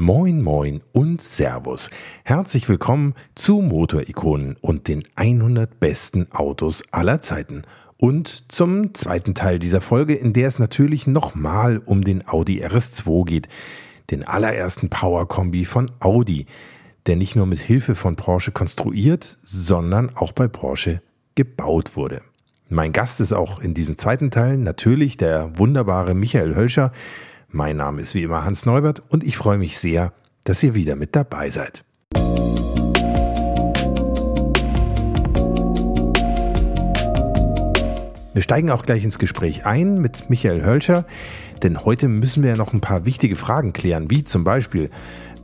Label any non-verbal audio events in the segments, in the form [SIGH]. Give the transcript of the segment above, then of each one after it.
Moin Moin und Servus. Herzlich willkommen zu Motorikonen und den 100 besten Autos aller Zeiten. Und zum zweiten Teil dieser Folge, in der es natürlich nochmal um den Audi RS2 geht, den allerersten Power-Kombi von Audi, der nicht nur mit Hilfe von Porsche konstruiert, sondern auch bei Porsche gebaut wurde. Mein Gast ist auch in diesem zweiten Teil natürlich der wunderbare Michael Hölscher, mein Name ist wie immer Hans Neubert und ich freue mich sehr, dass ihr wieder mit dabei seid. Wir steigen auch gleich ins Gespräch ein mit Michael Hölscher, denn heute müssen wir ja noch ein paar wichtige Fragen klären, wie zum Beispiel,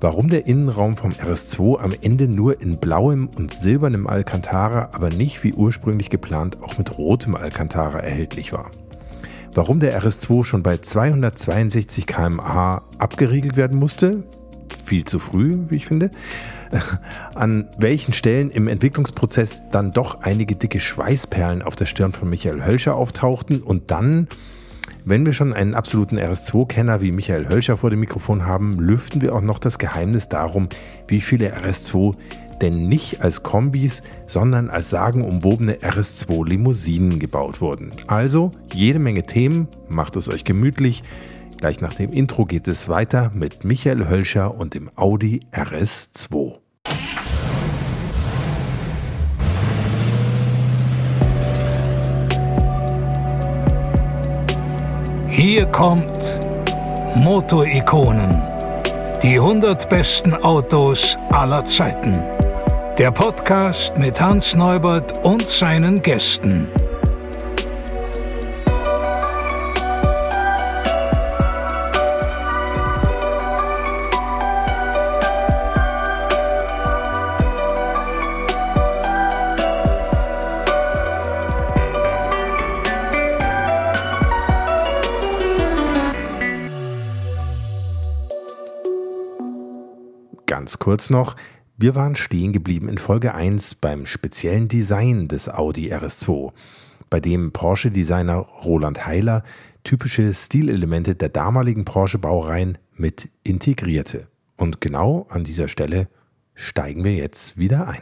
warum der Innenraum vom RS2 am Ende nur in blauem und silbernem Alcantara, aber nicht wie ursprünglich geplant auch mit rotem Alcantara erhältlich war. Warum der RS2 schon bei 262 km/h abgeriegelt werden musste, viel zu früh, wie ich finde. [LAUGHS] An welchen Stellen im Entwicklungsprozess dann doch einige dicke Schweißperlen auf der Stirn von Michael Hölscher auftauchten und dann, wenn wir schon einen absoluten RS2-Kenner wie Michael Hölscher vor dem Mikrofon haben, lüften wir auch noch das Geheimnis darum, wie viele RS2 denn nicht als Kombis, sondern als sagenumwobene RS2 Limousinen gebaut wurden. Also jede Menge Themen, macht es euch gemütlich. Gleich nach dem Intro geht es weiter mit Michael Hölscher und dem Audi RS2. Hier kommt Motorikonen. Die 100 besten Autos aller Zeiten. Der Podcast mit Hans Neubert und seinen Gästen. Ganz kurz noch, wir waren stehen geblieben in Folge 1 beim speziellen Design des Audi RS2, bei dem Porsche-Designer Roland Heiler typische Stilelemente der damaligen Porsche-Baureihen mit integrierte. Und genau an dieser Stelle steigen wir jetzt wieder ein.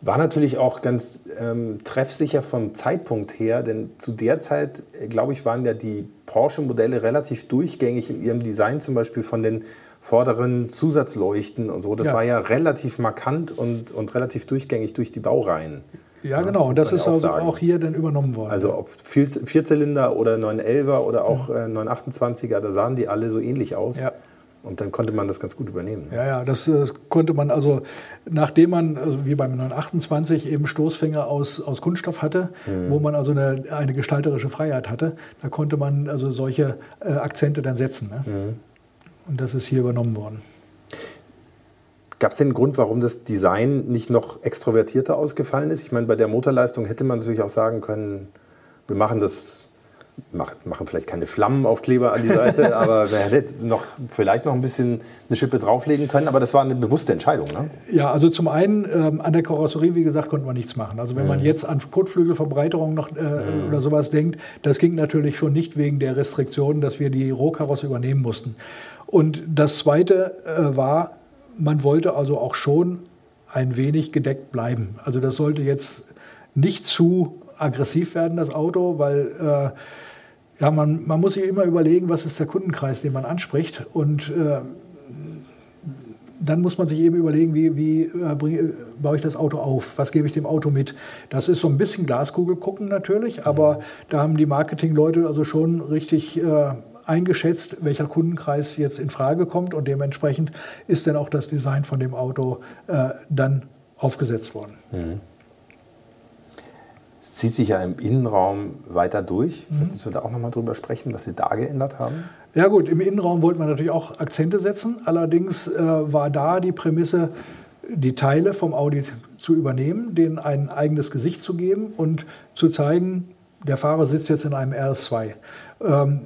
War natürlich auch ganz ähm, treffsicher vom Zeitpunkt her, denn zu der Zeit, äh, glaube ich, waren ja die Porsche-Modelle relativ durchgängig in ihrem Design, zum Beispiel von den vorderen Zusatzleuchten und so. Das ja. war ja relativ markant und, und relativ durchgängig durch die Baureihen. Ja, genau. Und das ist also sagen. auch hier dann übernommen worden. Also ob Vierzylinder oder 911er oder auch äh, 928er, da sahen die alle so ähnlich aus. Ja. Und dann konnte man das ganz gut übernehmen. Ja, ja, das äh, konnte man, also nachdem man, also wie beim 928 eben Stoßfänger aus, aus Kunststoff hatte, mhm. wo man also eine, eine gestalterische Freiheit hatte, da konnte man also solche äh, Akzente dann setzen. Ne? Mhm. Und das ist hier übernommen worden. Gab es denn einen Grund, warum das Design nicht noch extrovertierter ausgefallen ist? Ich meine, bei der Motorleistung hätte man natürlich auch sagen können, wir machen das machen vielleicht keine Flammenaufkleber an die Seite, [LAUGHS] aber wer hätte noch, vielleicht noch ein bisschen eine Schippe drauflegen können. Aber das war eine bewusste Entscheidung. Ne? Ja, also zum einen ähm, an der Karosserie, wie gesagt, konnte man nichts machen. Also wenn mhm. man jetzt an Kotflügelverbreiterung noch äh, mhm. oder sowas denkt, das ging natürlich schon nicht wegen der Restriktionen, dass wir die Rohkarosse übernehmen mussten. Und das Zweite äh, war, man wollte also auch schon ein wenig gedeckt bleiben. Also das sollte jetzt nicht zu aggressiv werden, das Auto, weil äh, ja, man, man muss sich immer überlegen, was ist der Kundenkreis, den man anspricht. Und äh, dann muss man sich eben überlegen, wie, wie äh, bring, baue ich das Auto auf? Was gebe ich dem Auto mit? Das ist so ein bisschen Glaskugel gucken natürlich, aber da haben die Marketingleute also schon richtig äh, eingeschätzt, welcher Kundenkreis jetzt in Frage kommt und dementsprechend ist dann auch das Design von dem Auto äh, dann aufgesetzt worden. Mhm. Es zieht sich ja im Innenraum weiter durch. Mhm. Müssen wir da auch nochmal drüber sprechen, was Sie da geändert haben? Ja gut, im Innenraum wollte man natürlich auch Akzente setzen. Allerdings äh, war da die Prämisse, die Teile vom Audi zu übernehmen, denen ein eigenes Gesicht zu geben und zu zeigen, der Fahrer sitzt jetzt in einem RS2. Ähm,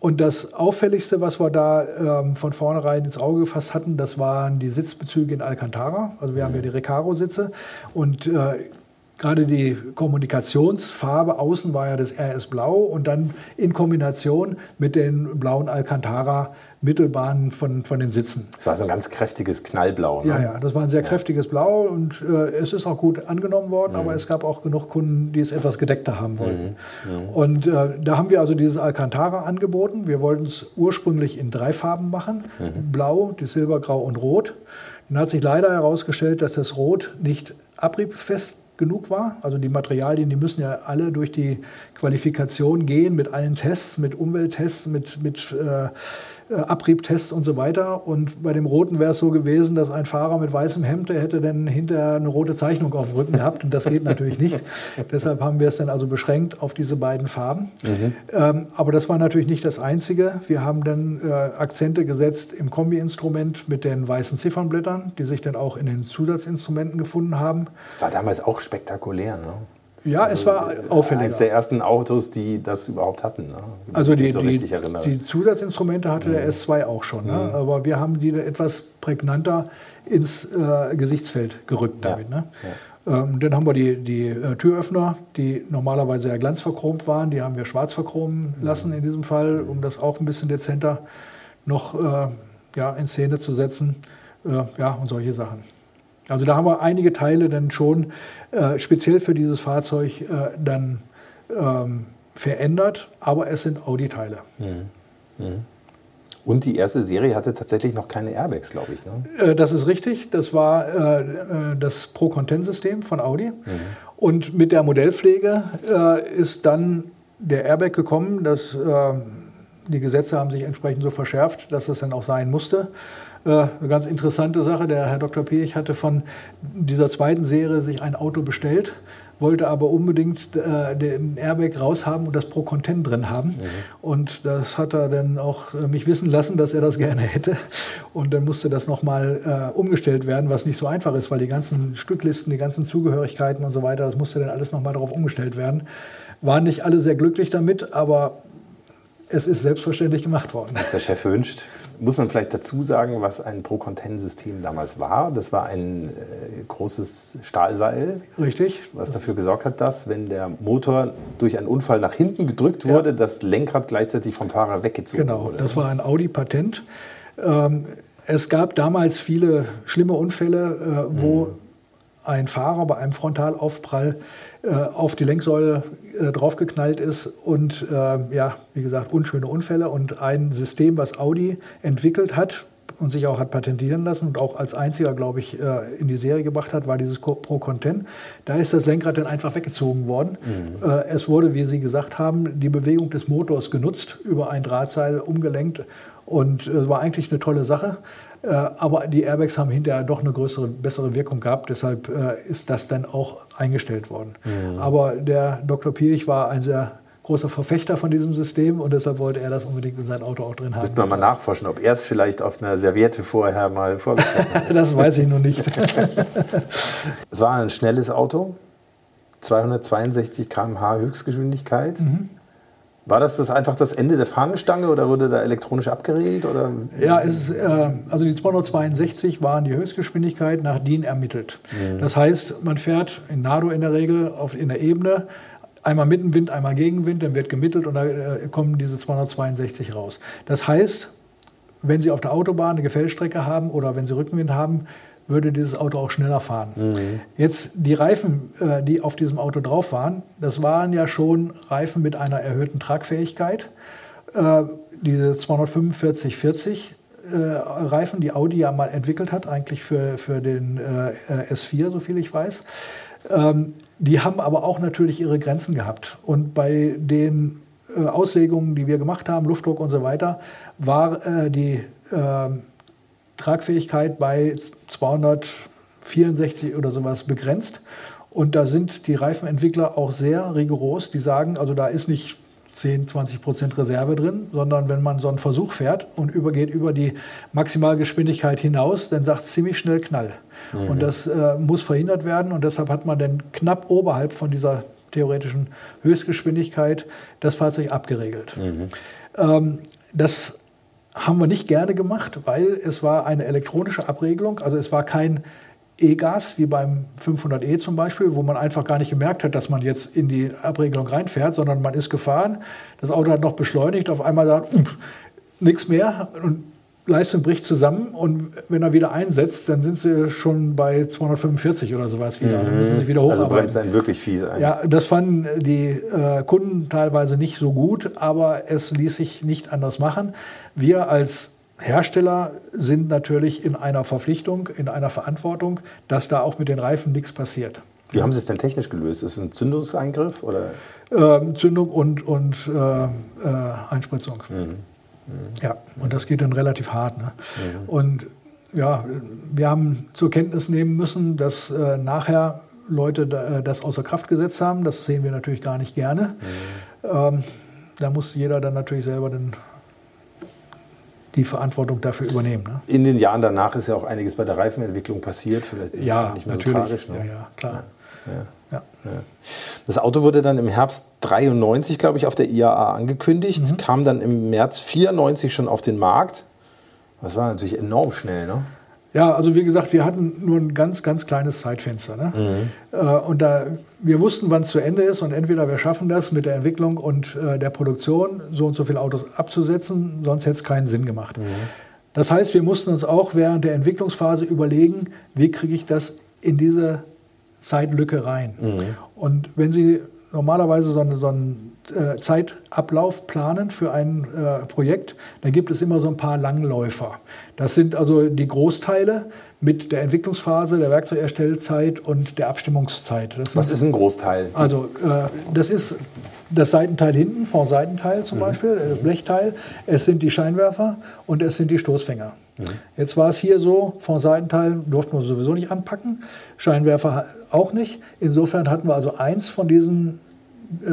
und das Auffälligste, was wir da ähm, von vornherein ins Auge gefasst hatten, das waren die Sitzbezüge in Alcantara. Also wir mhm. haben ja die Recaro-Sitze und äh, gerade die Kommunikationsfarbe außen war ja das RS Blau und dann in Kombination mit den blauen Alcantara Mittelbahnen von, von den Sitzen. Das war so ein ganz kräftiges Knallblau. Ne? Ja, ja, das war ein sehr ja. kräftiges Blau und äh, es ist auch gut angenommen worden, mhm. aber es gab auch genug Kunden, die es etwas gedeckter haben wollten. Mhm. Mhm. Und äh, da haben wir also dieses Alcantara angeboten. Wir wollten es ursprünglich in drei Farben machen: mhm. Blau, die Silbergrau und Rot. Dann hat sich leider herausgestellt, dass das Rot nicht abriebfest genug war. Also die Materialien, die müssen ja alle durch die Qualifikation gehen mit allen Tests, mit Umwelttests, mit, mit äh, Abriebtests und so weiter. Und bei dem Roten wäre es so gewesen, dass ein Fahrer mit weißem Hemd, der hätte dann hinterher eine rote Zeichnung auf dem Rücken gehabt. Und das geht natürlich nicht. [LAUGHS] Deshalb haben wir es dann also beschränkt auf diese beiden Farben. Mhm. Ähm, aber das war natürlich nicht das Einzige. Wir haben dann äh, Akzente gesetzt im Kombi-Instrument mit den weißen Ziffernblättern, die sich dann auch in den Zusatzinstrumenten gefunden haben. Das war damals auch spektakulär, ne? Ja, es war auffällig. Eines der ersten Autos, die das überhaupt hatten. Ne? Also die, so die, die, Zusatzinstrumente hatte mhm. der S2 auch schon. Ne? Mhm. Aber wir haben die etwas prägnanter ins äh, Gesichtsfeld gerückt damit. Ne? Ja. Ähm, dann haben wir die, die äh, Türöffner, die normalerweise ja glanzverchromt waren, die haben wir schwarz verchromen mhm. lassen in diesem Fall, um das auch ein bisschen dezenter noch äh, ja, in Szene zu setzen. Äh, ja, und solche Sachen. Also da haben wir einige Teile dann schon äh, speziell für dieses Fahrzeug äh, dann ähm, verändert, aber es sind Audi-Teile. Mhm. Mhm. Und die erste Serie hatte tatsächlich noch keine Airbags, glaube ich. Ne? Äh, das ist richtig. Das war äh, äh, das Pro-Content-System von Audi. Mhm. Und mit der Modellpflege äh, ist dann der Airbag gekommen. Dass, die Gesetze haben sich entsprechend so verschärft, dass es dann auch sein musste. Äh, eine ganz interessante Sache. Der Herr Dr. Piech hatte von dieser zweiten Serie sich ein Auto bestellt, wollte aber unbedingt äh, den Airbag raushaben und das Pro Content drin haben. Mhm. Und das hat er dann auch äh, mich wissen lassen, dass er das [LAUGHS] gerne hätte. Und dann musste das nochmal äh, umgestellt werden, was nicht so einfach ist, weil die ganzen Stücklisten, die ganzen Zugehörigkeiten und so weiter, das musste dann alles nochmal darauf umgestellt werden. Waren nicht alle sehr glücklich damit, aber es ist selbstverständlich gemacht worden. Was der Chef wünscht. Muss man vielleicht dazu sagen, was ein Pro-Content-System damals war? Das war ein äh, großes Stahlseil. Richtig. Was dafür gesorgt hat, dass, wenn der Motor durch einen Unfall nach hinten gedrückt wurde, ja. das Lenkrad gleichzeitig vom Fahrer weggezogen genau, wurde. Genau, das war ein Audi-Patent. Ähm, es gab damals viele schlimme Unfälle, äh, wo mhm. ein Fahrer bei einem Frontalaufprall auf die Lenksäule äh, draufgeknallt ist und äh, ja, wie gesagt, unschöne Unfälle und ein System, was Audi entwickelt hat und sich auch hat patentieren lassen und auch als einziger, glaube ich, äh, in die Serie gebracht hat, war dieses Pro Content. Da ist das Lenkrad dann einfach weggezogen worden. Mhm. Äh, es wurde, wie Sie gesagt haben, die Bewegung des Motors genutzt, über ein Drahtseil umgelenkt und äh, war eigentlich eine tolle Sache. Äh, aber die Airbags haben hinterher doch eine größere, bessere Wirkung gehabt. Deshalb äh, ist das dann auch eingestellt worden. Mhm. Aber der Dr. Pirch war ein sehr großer Verfechter von diesem System und deshalb wollte er das unbedingt in sein Auto auch drin haben. Müsste man mal nachforschen, ob er es vielleicht auf einer Serviette vorher mal vorgestellt hat. [LAUGHS] das weiß ich noch nicht. [LAUGHS] es war ein schnelles Auto, 262 km/h Höchstgeschwindigkeit. Mhm. War das, das einfach das Ende der Fahnenstange oder wurde da elektronisch abgeregelt? Oder? Ja, es, äh, also die 262 waren die Höchstgeschwindigkeit nach DIN ermittelt. Mhm. Das heißt, man fährt in Nado in der Regel auf, in der Ebene, einmal mit dem Wind, einmal gegen Wind, dann wird gemittelt und da äh, kommen diese 262 raus. Das heißt, wenn Sie auf der Autobahn eine Gefällstrecke haben oder wenn Sie Rückenwind haben, würde dieses Auto auch schneller fahren. Mhm. Jetzt die Reifen, äh, die auf diesem Auto drauf waren, das waren ja schon Reifen mit einer erhöhten Tragfähigkeit. Äh, diese 245-40 äh, Reifen, die Audi ja mal entwickelt hat, eigentlich für, für den S4, so viel ich weiß. Ähm, die haben aber auch natürlich ihre Grenzen gehabt. Und bei den Auslegungen, die wir gemacht haben, Luftdruck und so weiter, war die ähm, Tragfähigkeit bei 264 oder sowas begrenzt. Und da sind die Reifenentwickler auch sehr rigoros. Die sagen, also da ist nicht 10, 20 Prozent Reserve drin, sondern wenn man so einen Versuch fährt und übergeht über die Maximalgeschwindigkeit hinaus, dann sagt es ziemlich schnell Knall. Mhm. Und das äh, muss verhindert werden und deshalb hat man dann knapp oberhalb von dieser theoretischen Höchstgeschwindigkeit das Fahrzeug abgeregelt. Mhm. Ähm, das haben wir nicht gerne gemacht, weil es war eine elektronische Abregelung. Also es war kein E-Gas, wie beim 500e zum Beispiel, wo man einfach gar nicht gemerkt hat, dass man jetzt in die Abregelung reinfährt, sondern man ist gefahren, das Auto hat noch beschleunigt, auf einmal sagt, nichts mehr und Leistung bricht zusammen und wenn er wieder einsetzt, dann sind sie schon bei 245 oder sowas wieder. Mhm. Dann müssen sie wieder hocharbeiten. Also bremst dann wirklich fies ein. Ja, das fanden die äh, Kunden teilweise nicht so gut, aber es ließ sich nicht anders machen. Wir als Hersteller sind natürlich in einer Verpflichtung, in einer Verantwortung, dass da auch mit den Reifen nichts passiert. Wie haben Sie es denn technisch gelöst? Ist es ein Zündungseingriff oder? Ähm, Zündung und, und äh, äh, Einspritzung. Mhm. Ja, und das geht dann relativ hart. Ne? Mhm. Und ja, wir haben zur Kenntnis nehmen müssen, dass äh, nachher Leute da, äh, das außer Kraft gesetzt haben. Das sehen wir natürlich gar nicht gerne. Mhm. Ähm, da muss jeder dann natürlich selber den, die Verantwortung dafür übernehmen. Ne? In den Jahren danach ist ja auch einiges bei der Reifenentwicklung passiert. Vielleicht ist ja, nicht mehr natürlich. so tragisch. Ne? Ja, ja, klar. Ja. Das Auto wurde dann im Herbst 93, glaube ich, auf der IAA angekündigt, mhm. kam dann im März 94 schon auf den Markt. Das war natürlich enorm schnell, ne? Ja, also wie gesagt, wir hatten nur ein ganz, ganz kleines Zeitfenster. Ne? Mhm. Äh, und da, wir wussten, wann es zu Ende ist und entweder wir schaffen das mit der Entwicklung und äh, der Produktion, so und so viele Autos abzusetzen, sonst hätte es keinen Sinn gemacht. Mhm. Das heißt, wir mussten uns auch während der Entwicklungsphase überlegen, wie kriege ich das in diese Zeitlücke rein. Mhm. Und wenn Sie normalerweise so, einen, so einen äh, Zeitablauf planen für ein äh, Projekt, dann gibt es immer so ein paar Langläufer. Das sind also die Großteile mit der Entwicklungsphase, der Werkzeugerstellzeit und der Abstimmungszeit. Was ist ein Großteil? Also äh, das ist das Seitenteil hinten, Vorseitenteil zum mhm. Beispiel, das Blechteil. Es sind die Scheinwerfer und es sind die Stoßfänger. Mhm. Jetzt war es hier so, von Seitenteil durften wir sowieso nicht anpacken, Scheinwerfer auch nicht. Insofern hatten wir also eins von diesen äh,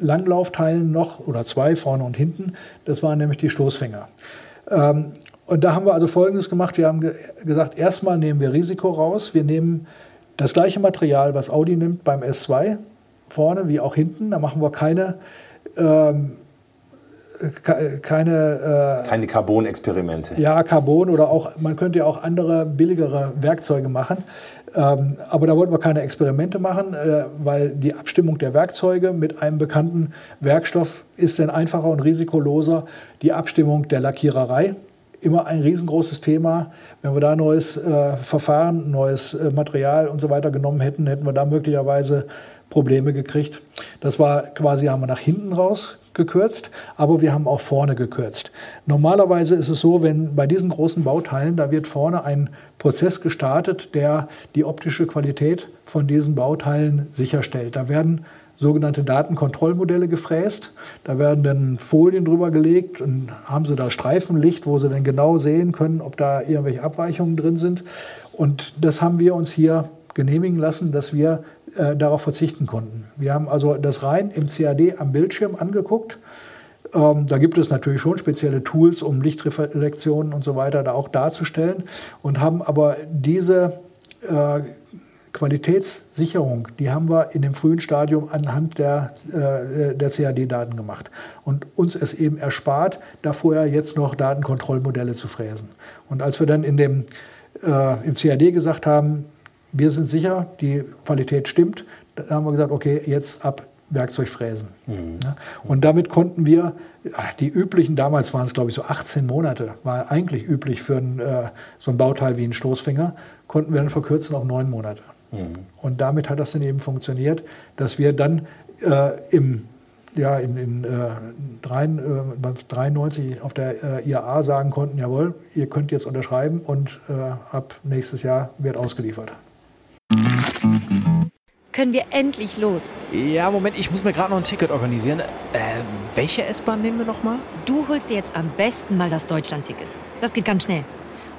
Langlaufteilen noch oder zwei vorne und hinten. Das waren nämlich die Stoßfänger. Ähm, und da haben wir also Folgendes gemacht. Wir haben ge gesagt, erstmal nehmen wir Risiko raus. Wir nehmen das gleiche Material, was Audi nimmt beim S2, vorne wie auch hinten. Da machen wir keine ähm, keine. Äh, keine Carbon-Experimente. Ja, Carbon oder auch, man könnte ja auch andere, billigere Werkzeuge machen. Ähm, aber da wollten wir keine Experimente machen, äh, weil die Abstimmung der Werkzeuge mit einem bekannten Werkstoff ist dann einfacher und risikoloser. Die Abstimmung der Lackiererei, immer ein riesengroßes Thema. Wenn wir da neues äh, Verfahren, neues äh, Material und so weiter genommen hätten, hätten wir da möglicherweise Probleme gekriegt. Das war quasi, haben wir nach hinten raus gekürzt, aber wir haben auch vorne gekürzt. Normalerweise ist es so, wenn bei diesen großen Bauteilen, da wird vorne ein Prozess gestartet, der die optische Qualität von diesen Bauteilen sicherstellt. Da werden sogenannte Datenkontrollmodelle gefräst. Da werden dann Folien drüber gelegt und haben sie da Streifenlicht, wo sie dann genau sehen können, ob da irgendwelche Abweichungen drin sind. Und das haben wir uns hier genehmigen lassen, dass wir äh, darauf verzichten konnten. Wir haben also das rein im CAD am Bildschirm angeguckt. Ähm, da gibt es natürlich schon spezielle Tools, um Lichtreflexionen und so weiter da auch darzustellen und haben aber diese äh, Qualitätssicherung, die haben wir in dem frühen Stadium anhand der, äh, der CAD-Daten gemacht und uns es eben erspart, da vorher jetzt noch Datenkontrollmodelle zu fräsen. Und als wir dann in dem, äh, im CAD gesagt haben, wir sind sicher, die Qualität stimmt. Da haben wir gesagt, okay, jetzt ab Werkzeug fräsen. Mhm. Und damit konnten wir die üblichen, damals waren es glaube ich so 18 Monate, war eigentlich üblich für ein, äh, so ein Bauteil wie ein Stoßfänger, konnten wir dann verkürzen auf neun Monate. Mhm. Und damit hat das dann eben funktioniert, dass wir dann äh, im ja, in, in äh, 93 äh, auf der äh, IAA sagen konnten, jawohl, ihr könnt jetzt unterschreiben und äh, ab nächstes Jahr wird ausgeliefert. Können wir endlich los? Ja, Moment, ich muss mir gerade noch ein Ticket organisieren. Äh, welche S-Bahn nehmen wir nochmal? Du holst dir jetzt am besten mal das Deutschland-Ticket. Das geht ganz schnell.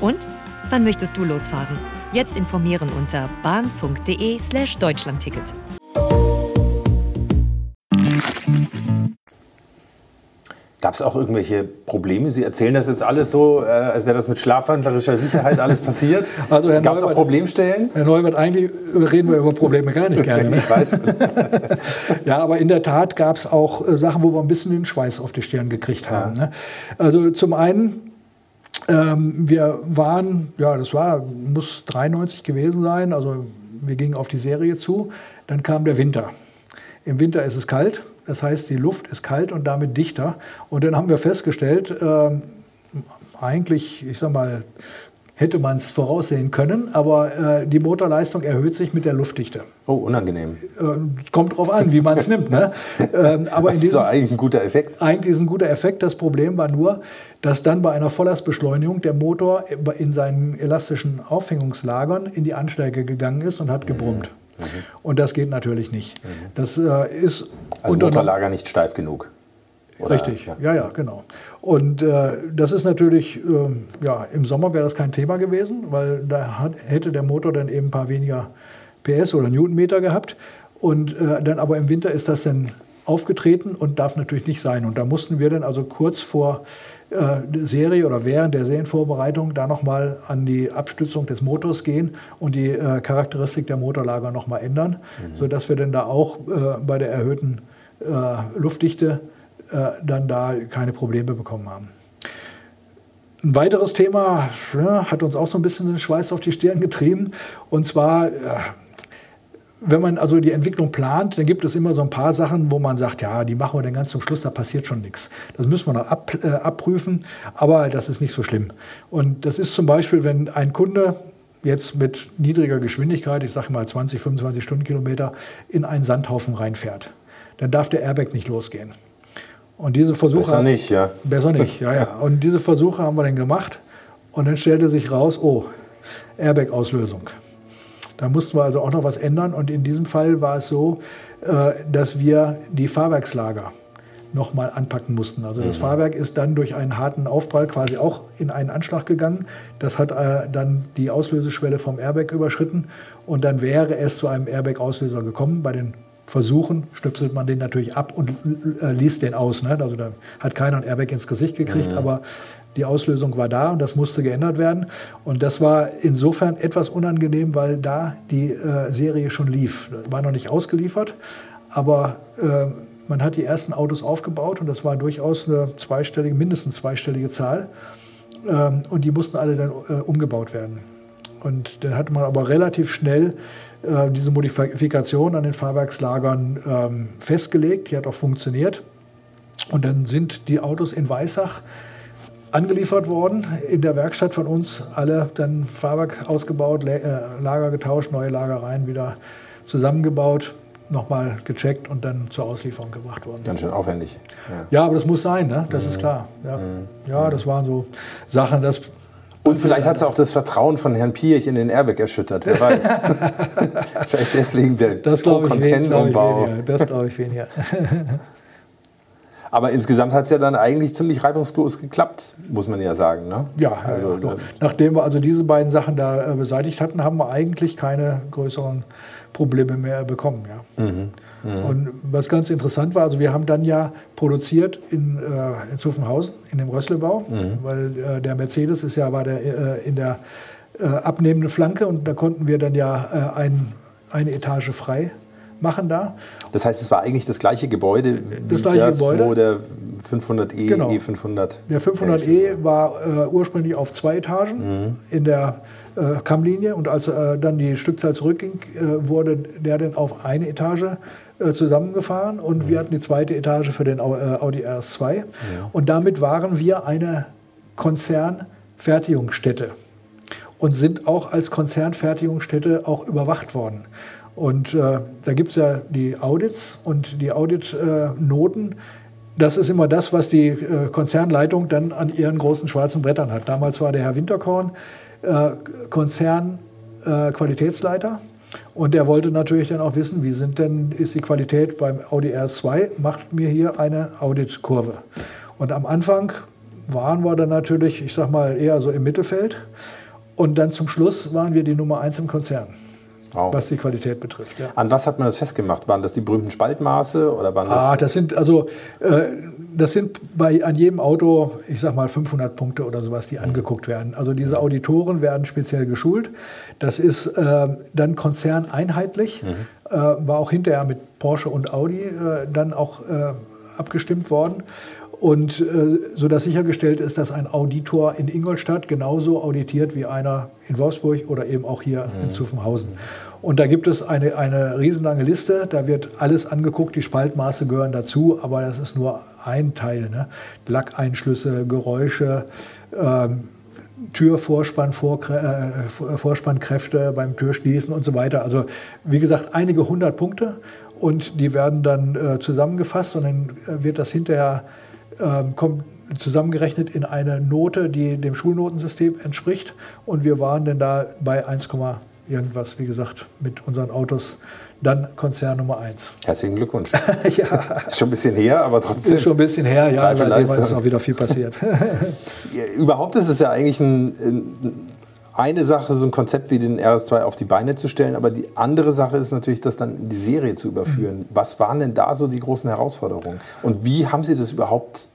Und? Wann möchtest du losfahren? Jetzt informieren unter bahn.de/slash deutschlandticket. Gab es auch irgendwelche Probleme? Sie erzählen das jetzt alles so, äh, als wäre das mit schlafwandlerischer Sicherheit alles passiert. [LAUGHS] Also Herr Gab es auch Problemstellen? Herr Neubert, eigentlich reden wir über Probleme gar nicht gerne. Ne? [LAUGHS] Ich weiß. [LAUGHS] Ja, aber in der Tat gab es auch äh, Sachen, wo wir ein bisschen den Schweiß auf die Stirn gekriegt haben. Ne? Also zum einen, ähm, wir waren, ja, das war, muss 93 gewesen sein, also wir gingen auf die Serie zu, dann kam der Winter. Im Winter ist es kalt, das heißt, die Luft ist kalt und damit dichter. Und dann haben wir festgestellt, ähm, eigentlich, ich sag mal, hätte man es voraussehen können, aber äh, die Motorleistung erhöht sich mit der Luftdichte. Oh, unangenehm. Es kommt drauf an, wie man es nimmt. Ne? [LAUGHS] Ähm, aber Das ist diesem, eigentlich ein guter Effekt. eigentlich ist ein guter Effekt. Das Problem war nur, dass dann bei einer Volllastbeschleunigung der Motor in seinen elastischen Aufhängungslagern in die Anschläge gegangen ist und hat gebrummt. Und das geht natürlich nicht. Das äh, ist Also Motorlager nicht steif genug. Oder? Richtig, Ja. ja, ja, genau. Und äh, das ist natürlich, ähm, ja, im Sommer wäre das kein Thema gewesen, weil da hat, hätte der Motor dann eben ein paar weniger PS oder Newtonmeter gehabt. Und äh, dann aber im Winter ist das dann aufgetreten und darf natürlich nicht sein. Und da mussten wir dann also kurz vor äh, Serie oder während der Serienvorbereitung da nochmal an die Abstützung des Motors gehen und die äh, Charakteristik der Motorlager nochmal ändern, sodass wir dann da auch äh, bei der erhöhten äh, Luftdichte äh, dann da keine Probleme bekommen haben. Ein weiteres Thema ja, hat uns auch so ein bisschen den Schweiß auf die Stirn getrieben. Und zwar, ja, wenn man also die Entwicklung plant, dann gibt es immer so ein paar Sachen, wo man sagt, ja, die machen wir dann ganz zum Schluss, da passiert schon nichts. Das müssen wir noch ab, äh, abprüfen, aber das ist nicht so schlimm. Und das ist zum Beispiel, wenn ein Kunde jetzt mit niedriger Geschwindigkeit, ich sage mal 20, 25 Stundenkilometer, in einen Sandhaufen reinfährt, dann darf der Airbag nicht losgehen. Und diese Versuche Besser nicht, ja. Besser nicht, ja, [LAUGHS] ja. Und diese Versuche haben wir dann gemacht. Und dann stellte sich raus, oh, Airbag-Auslösung. Da mussten wir also auch noch was ändern. Und in diesem Fall war es so, äh, dass wir die Fahrwerkslager nochmal anpacken mussten. Also das Fahrwerk ist dann durch einen harten Aufprall quasi auch in einen Anschlag gegangen. Das hat äh, dann die Auslöseschwelle vom Airbag überschritten. Und dann wäre es zu einem Airbag-Auslöser gekommen. Bei den Versuchen stöpselt man den natürlich ab und äh, liest den aus. Ne? Also da hat keiner ein Airbag ins Gesicht gekriegt, aber die Auslösung war da und das musste geändert werden. Und das war insofern etwas unangenehm, weil da die äh, Serie schon lief. War noch nicht ausgeliefert, aber äh, man hat die ersten Autos aufgebaut und das war durchaus eine zweistellige, mindestens zweistellige Zahl. Ähm, und die mussten alle dann äh, umgebaut werden. Und dann hatte man aber relativ schnell äh, diese Modifikation an den Fahrwerkslagern ähm, festgelegt. Die hat auch funktioniert. Und dann sind die Autos in Weissach angeliefert worden, in der Werkstatt von uns, alle dann Fahrwerk ausgebaut, äh, Lager getauscht, neue Lager rein, wieder zusammengebaut, nochmal gecheckt und dann zur Auslieferung gebracht worden. Ganz schön aufwendig. Ja. Ja, aber das muss sein, ne? das ist klar. Ja. ja, das waren so Sachen, das Und vielleicht hat es auch das Vertrauen von Herrn Piech in den Airbag erschüttert, wer weiß. [LAUGHS] vielleicht deswegen der Das glaube ich, wen- glaub ich weniger. Das glaube ich weniger. [LAUGHS] Aber insgesamt hat es ja dann eigentlich ziemlich reibungslos geklappt, muss man ja sagen. Ne? Ja, also, ja, doch. äh, nachdem wir also diese beiden Sachen da äh, beseitigt hatten, haben wir eigentlich keine größeren Probleme mehr bekommen. Ja. Mhm, Und was ganz interessant war, also wir haben dann ja produziert in, äh, in Zuffenhausen, in dem Rösslebau, Mhm. weil äh, der Mercedes ist ja war der, äh, in der äh, abnehmenden Flanke und da konnten wir dann ja äh, ein, eine Etage frei machen da. Das heißt, es war eigentlich das gleiche Gebäude wie Das gleiche Gebäude. wo der 500e, Genau. E500. Der 500e war äh, ursprünglich auf zwei Etagen in der äh, Kammlinie und als äh, dann die Stückzahl zurückging, äh, wurde der dann auf eine Etage äh, zusammengefahren und wir hatten die zweite Etage für den äh, Audi RS2 und damit waren wir eine Konzernfertigungsstätte und sind auch als Konzernfertigungsstätte auch überwacht worden. Und äh, da gibt es ja die Audits und die Audit-Noten. das ist immer das, was die äh, Konzernleitung dann an ihren großen schwarzen Brettern hat. Damals war der Herr Winterkorn äh, Konzernqualitätsleiter. und der wollte natürlich dann auch wissen, wie sind denn, ist die Qualität beim Audi RS2, macht mir hier eine Auditkurve. Und am Anfang waren wir dann natürlich, ich sag mal, eher so im Mittelfeld. Und dann zum Schluss waren wir die Nummer eins im Konzern. Wow. was die Qualität betrifft. Ja. An was hat man das festgemacht? Waren das die berühmten Spaltmaße oder waren das? Ah, das sind also äh, das sind bei an jedem Auto, ich sag mal 500 Punkte oder sowas, die angeguckt werden. Also diese Auditoren werden speziell geschult. Das ist äh, dann konzerneinheitlich, äh, war auch hinterher mit Porsche und Audi äh, dann auch äh, abgestimmt worden. Und äh, so dass sichergestellt ist, dass ein Auditor in Ingolstadt genauso auditiert wie einer in Wolfsburg oder eben auch hier in Zuffenhausen. Und da gibt es eine, eine riesenlange Liste, da wird alles angeguckt, die Spaltmaße gehören dazu, aber das ist nur ein Teil. Ne? Lackeinschlüsse, Geräusche, ähm, Türvorspann, äh, Vorspannkräfte beim Türschließen und so weiter. Also wie gesagt, einige hundert Punkte und die werden dann äh, zusammengefasst und dann äh, wird das hinterher ähm, kommt zusammengerechnet in eine Note, die dem Schulnotensystem entspricht. Und wir waren dann da bei 1, irgendwas, wie gesagt, mit unseren Autos dann Konzern Nummer 1. Herzlichen Glückwunsch. [LAUGHS] ja, Ist schon ein bisschen her, aber trotzdem. ist schon ein bisschen her, ja, seitdem ist auch wieder viel passiert. [LAUGHS] Überhaupt ist es ja eigentlich ein, ein, eine Sache, so ein Konzept wie den RS2 auf die Beine zu stellen, aber die andere Sache ist natürlich, das dann in die Serie zu überführen. Was waren denn da so die großen Herausforderungen? Und wie haben Sie das überhaupt,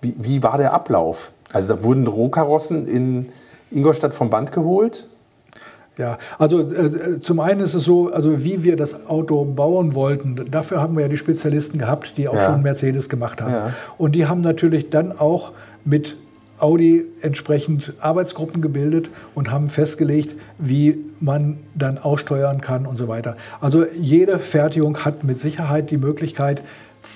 wie, wie war der Ablauf? Also da wurden Rohkarossen in Ingolstadt vom Band geholt. Ja, also äh, zum einen ist es so, also wie wir das Auto bauen wollten, dafür haben wir ja die Spezialisten gehabt, die auch Ja. schon Mercedes gemacht haben. Ja. Und die haben natürlich dann auch mit Audi entsprechend Arbeitsgruppen gebildet und haben festgelegt, wie man dann aussteuern kann und so weiter. Also jede Fertigung hat mit Sicherheit die Möglichkeit,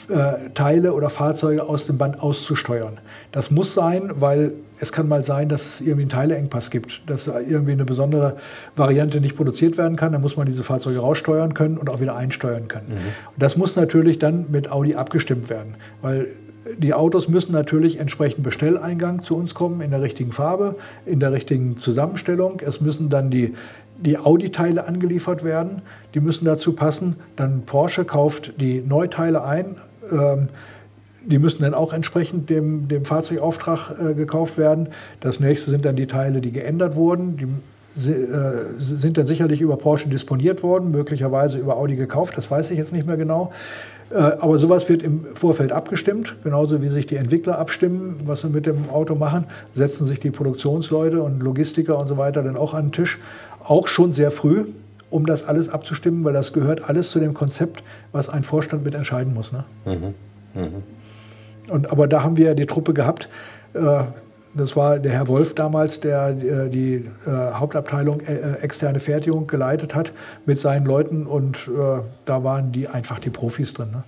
äh, Teile oder Fahrzeuge aus dem Band auszusteuern. Das muss sein, weil es kann mal sein, dass es irgendwie einen Teileengpass gibt, dass irgendwie eine besondere Variante nicht produziert werden kann. Dann muss man diese Fahrzeuge raussteuern können und auch wieder einsteuern können. Und das muss natürlich dann mit Audi abgestimmt werden, weil die Autos müssen natürlich entsprechend Bestelleingang zu uns kommen, in der richtigen Farbe, in der richtigen Zusammenstellung. Es müssen dann die, die Audi-Teile angeliefert werden, die müssen dazu passen. Dann Porsche kauft die Neuteile ein. Ähm, die müssen dann auch entsprechend dem, dem Fahrzeugauftrag äh, gekauft werden. Das nächste sind dann die Teile, die geändert wurden. Die äh, sind dann sicherlich über Porsche disponiert worden, möglicherweise über Audi gekauft, das weiß ich jetzt nicht mehr genau. Äh, aber sowas wird im Vorfeld abgestimmt, genauso wie sich die Entwickler abstimmen, was sie mit dem Auto machen, setzen sich die Produktionsleute und Logistiker und so weiter dann auch an den Tisch, auch schon sehr früh, um das alles abzustimmen, weil das gehört alles zu dem Konzept, was ein Vorstand mit entscheiden muss. Ne? Und, aber da haben wir die Truppe gehabt. Äh, das war der Herr Wolf damals, der äh, die äh, Hauptabteilung äh, externe Fertigung geleitet hat mit seinen Leuten. Und da waren die einfach die Profis drin. Ne?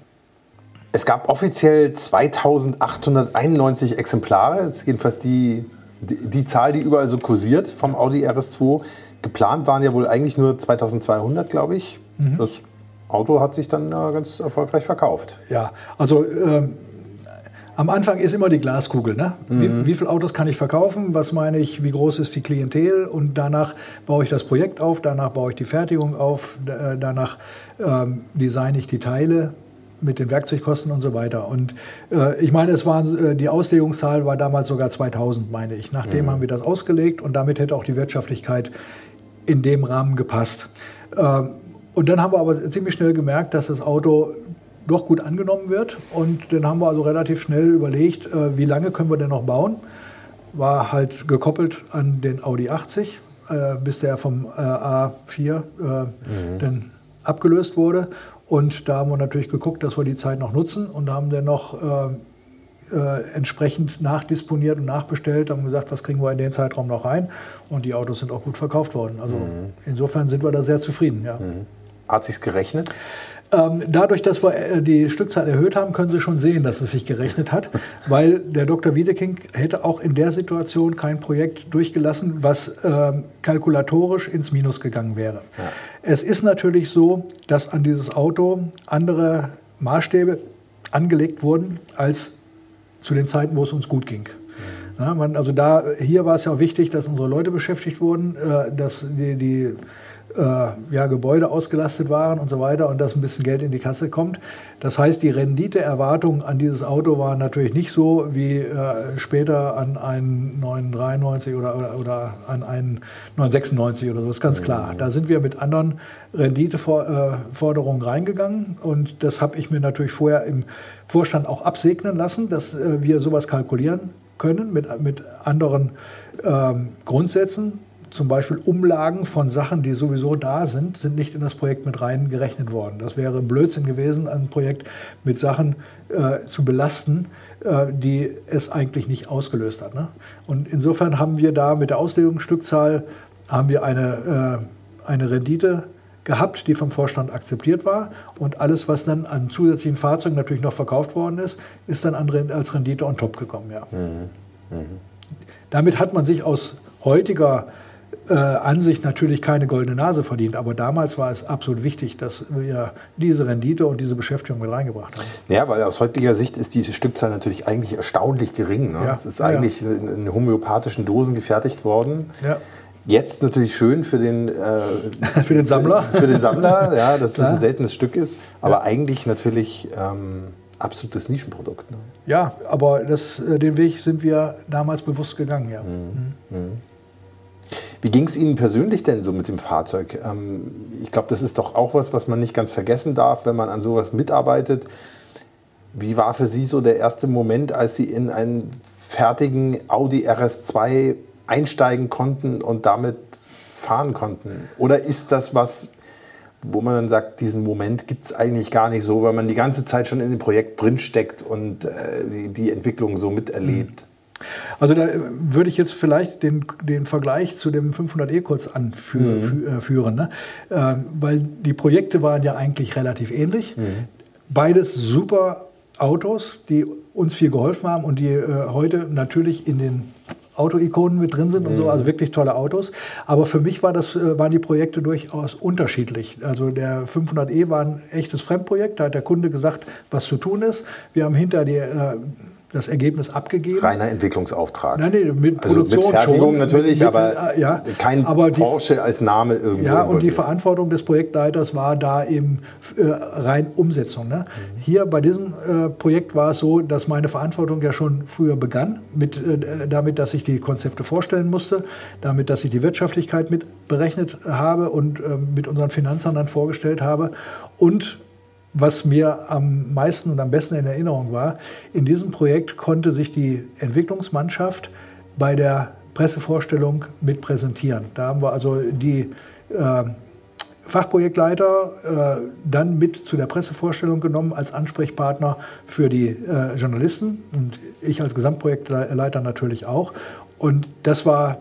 Es gab offiziell 2891 Exemplare. Das ist jedenfalls die, die, die Zahl, die überall so kursiert vom Audi RS2. Geplant waren ja wohl eigentlich nur 2200, glaube ich. Das Auto hat sich dann ganz erfolgreich verkauft. Ja, also ähm, am Anfang ist immer die Glaskugel. Ne? Wie, wie viele Autos kann ich verkaufen? Was meine ich? Wie groß ist die Klientel? Und danach baue ich das Projekt auf, danach baue ich die Fertigung auf, äh, danach ähm, designe ich die Teile mit den Werkzeugkosten und so weiter. Und äh, ich meine, es waren, äh, die Auslegungszahl war damals sogar 2000, meine ich. Nachdem haben wir das ausgelegt und damit hätte auch die Wirtschaftlichkeit in dem Rahmen gepasst. Ähm, und dann haben wir aber ziemlich schnell gemerkt, dass das Auto doch gut angenommen wird. Und dann haben wir also relativ schnell überlegt, äh, wie lange können wir denn noch bauen. War halt gekoppelt an den Audi 80, äh, bis der vom äh, A4 äh, dann abgelöst wurde. Und da haben wir natürlich geguckt, dass wir die Zeit noch nutzen und haben dann noch äh, äh, entsprechend nachdisponiert und nachbestellt, haben gesagt, was kriegen wir in den Zeitraum noch rein. Und die Autos sind auch gut verkauft worden. Also insofern sind wir da sehr zufrieden. Ja. Hat sich's gerechnet? Ähm, dadurch, dass wir äh, die Stückzahl erhöht haben, können Sie schon sehen, dass es sich gerechnet hat, [LAUGHS] weil der Dr. Wiedeking hätte auch in der Situation kein Projekt durchgelassen, was ähm, kalkulatorisch ins Minus gegangen wäre. Es ist natürlich so, dass an dieses Auto andere Maßstäbe angelegt wurden als zu den Zeiten, wo es uns gut ging. Ja, man, also da, hier war es ja auch wichtig, dass unsere Leute beschäftigt wurden, äh, dass die, die ja, Gebäude ausgelastet waren und so weiter und dass ein bisschen Geld in die Kasse kommt. Das heißt, die Renditeerwartungen an dieses Auto waren natürlich nicht so wie äh, später an einen 993 oder, oder, oder an einen 996 oder so. Das ist ganz klar. Da sind wir mit anderen Renditeforderungen reingegangen und das habe ich mir natürlich vorher im Vorstand auch absegnen lassen, dass äh, wir sowas kalkulieren können mit, mit anderen ähm, Grundsätzen zum Beispiel Umlagen von Sachen, die sowieso da sind, sind nicht in das Projekt mit reingerechnet worden. Das wäre Blödsinn gewesen, ein Projekt mit Sachen äh, zu belasten, äh, die es eigentlich nicht ausgelöst hat. Ne? Und insofern haben wir da mit der Auslegungsstückzahl haben wir eine, äh, eine Rendite gehabt, die vom Vorstand akzeptiert war. Und alles, was dann an zusätzlichen Fahrzeugen natürlich noch verkauft worden ist, ist dann als Rendite on top gekommen. Ja. Mhm. Mhm. Damit hat man sich aus heutiger äh, Ansicht natürlich keine goldene Nase verdient. Aber damals war es absolut wichtig, dass wir diese Rendite und diese Beschäftigung mit reingebracht haben. Ja, weil aus heutiger Sicht ist diese Stückzahl natürlich eigentlich erstaunlich gering. Ne? Ja. Es ist eigentlich ja. in homöopathischen Dosen gefertigt worden. Ja. Jetzt natürlich schön für den, [LAUGHS] äh, für den Sammler. Für, den Sammler, ja, dass das ein seltenes Stück ist. Aber eigentlich natürlich ähm, absolutes Nischenprodukt. Ne? Ja, aber das, äh, den Weg sind wir damals bewusst gegangen, ja. Mhm. Mhm. Wie ging es Ihnen persönlich denn so mit dem Fahrzeug? Ähm, ich glaube, das ist doch auch was, was man nicht ganz vergessen darf, wenn man an sowas mitarbeitet. Wie war für Sie so der erste Moment, als Sie in einen fertigen Audi RS2 einsteigen konnten und damit fahren konnten? Oder ist das was, wo man dann sagt, diesen Moment gibt es eigentlich gar nicht so, weil man die ganze Zeit schon in dem Projekt drinsteckt und äh, die, die, Entwicklung so miterlebt? Also da würde ich jetzt vielleicht den, den Vergleich zu dem 500e kurz anführen, mhm. ne? äh, weil die Projekte waren ja eigentlich relativ ähnlich. Mhm. Beides super Autos, die uns viel geholfen haben und die äh, heute natürlich in den Auto-Ikonen mit drin sind und so, mhm. also wirklich tolle Autos. Aber für mich war das, äh, waren die Projekte durchaus unterschiedlich. Also der 500e war ein echtes Fremdprojekt, da hat der Kunde gesagt, was zu tun ist. Wir haben hinter die äh, das Ergebnis abgegeben. Reiner Entwicklungsauftrag. Nein, nee, mit Produktion also mit Fertigung schon, natürlich, mit, aber äh, ja, kein aber Porsche die, als Name irgendwo. Ja, und die Verantwortung des Projektleiters war da eben äh, rein Umsetzung. Ne? Mhm. Hier bei diesem äh, Projekt war es so, dass meine Verantwortung ja schon früher begann, mit, äh, damit, dass ich die Konzepte vorstellen musste, damit, dass ich die Wirtschaftlichkeit mit berechnet habe und äh, mit unseren Finanzern dann vorgestellt habe und was mir am meisten und am besten in Erinnerung war, in diesem Projekt konnte sich die Entwicklungsmannschaft bei der Pressevorstellung mit präsentieren. Da haben wir also die äh, Fachprojektleiter äh, dann mit zu der Pressevorstellung genommen als Ansprechpartner für die äh, Journalisten und ich als Gesamtprojektleiter natürlich auch. Und das war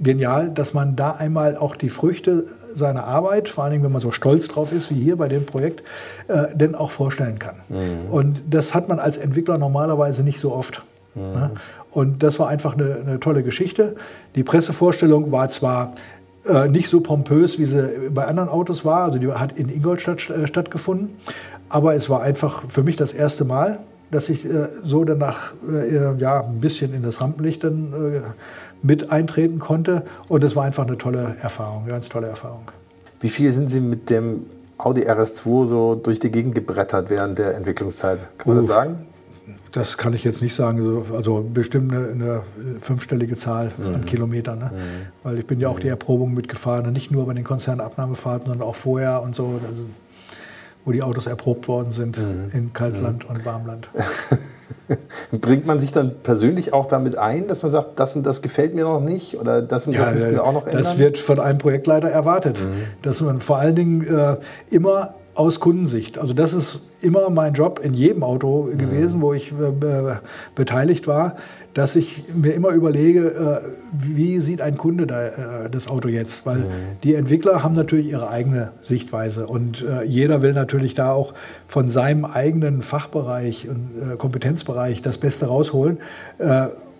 genial, dass man da einmal auch die Früchte seiner Arbeit, vor allen Dingen, wenn man so stolz drauf ist wie hier bei dem Projekt, äh, denn auch vorstellen kann. Mhm. Und das hat man als Entwickler normalerweise nicht so oft. Mhm. Ne? Und das war einfach eine, eine, tolle Geschichte. Die Pressevorstellung war zwar äh, nicht so pompös, wie sie bei anderen Autos war, also die hat in Ingolstadt äh, stattgefunden, aber es war einfach für mich das erste Mal, dass ich äh, so danach äh, ja, ein bisschen in das Rampenlicht dann äh, mit eintreten konnte. Und es war einfach eine tolle Erfahrung, eine ganz tolle Erfahrung. Wie viel sind Sie mit dem Audi RS2 so durch die Gegend gebrettert während der Entwicklungszeit? Kann man uh, das sagen? Das kann ich jetzt nicht sagen. Also bestimmt eine, eine fünfstellige Zahl mhm. an Kilometern. Ne? Mhm. Weil ich bin ja auch die mhm. Erprobung mitgefahren. Und nicht nur bei den Konzernabnahmefahrten, sondern auch vorher und so. Also, wo die Autos erprobt worden sind mhm. in Kaltland mhm. und Warmland. [LAUGHS] [LAUGHS] Bringt man sich dann persönlich auch damit ein, dass man sagt, das und das gefällt mir noch nicht oder das und ja, das müssen wir auch noch ändern? Das wird von einem Projektleiter erwartet, mhm. dass man vor allen Dingen äh, immer aus Kundensicht. Also das ist immer mein Job in jedem Auto gewesen, mhm. wo ich äh, beteiligt war, dass ich mir immer überlege, äh, wie sieht ein Kunde da, äh, das Auto jetzt? Weil mhm. die Entwickler haben natürlich ihre eigene Sichtweise und äh, jeder will natürlich da auch von seinem eigenen Fachbereich und Kompetenzbereich das Beste rausholen.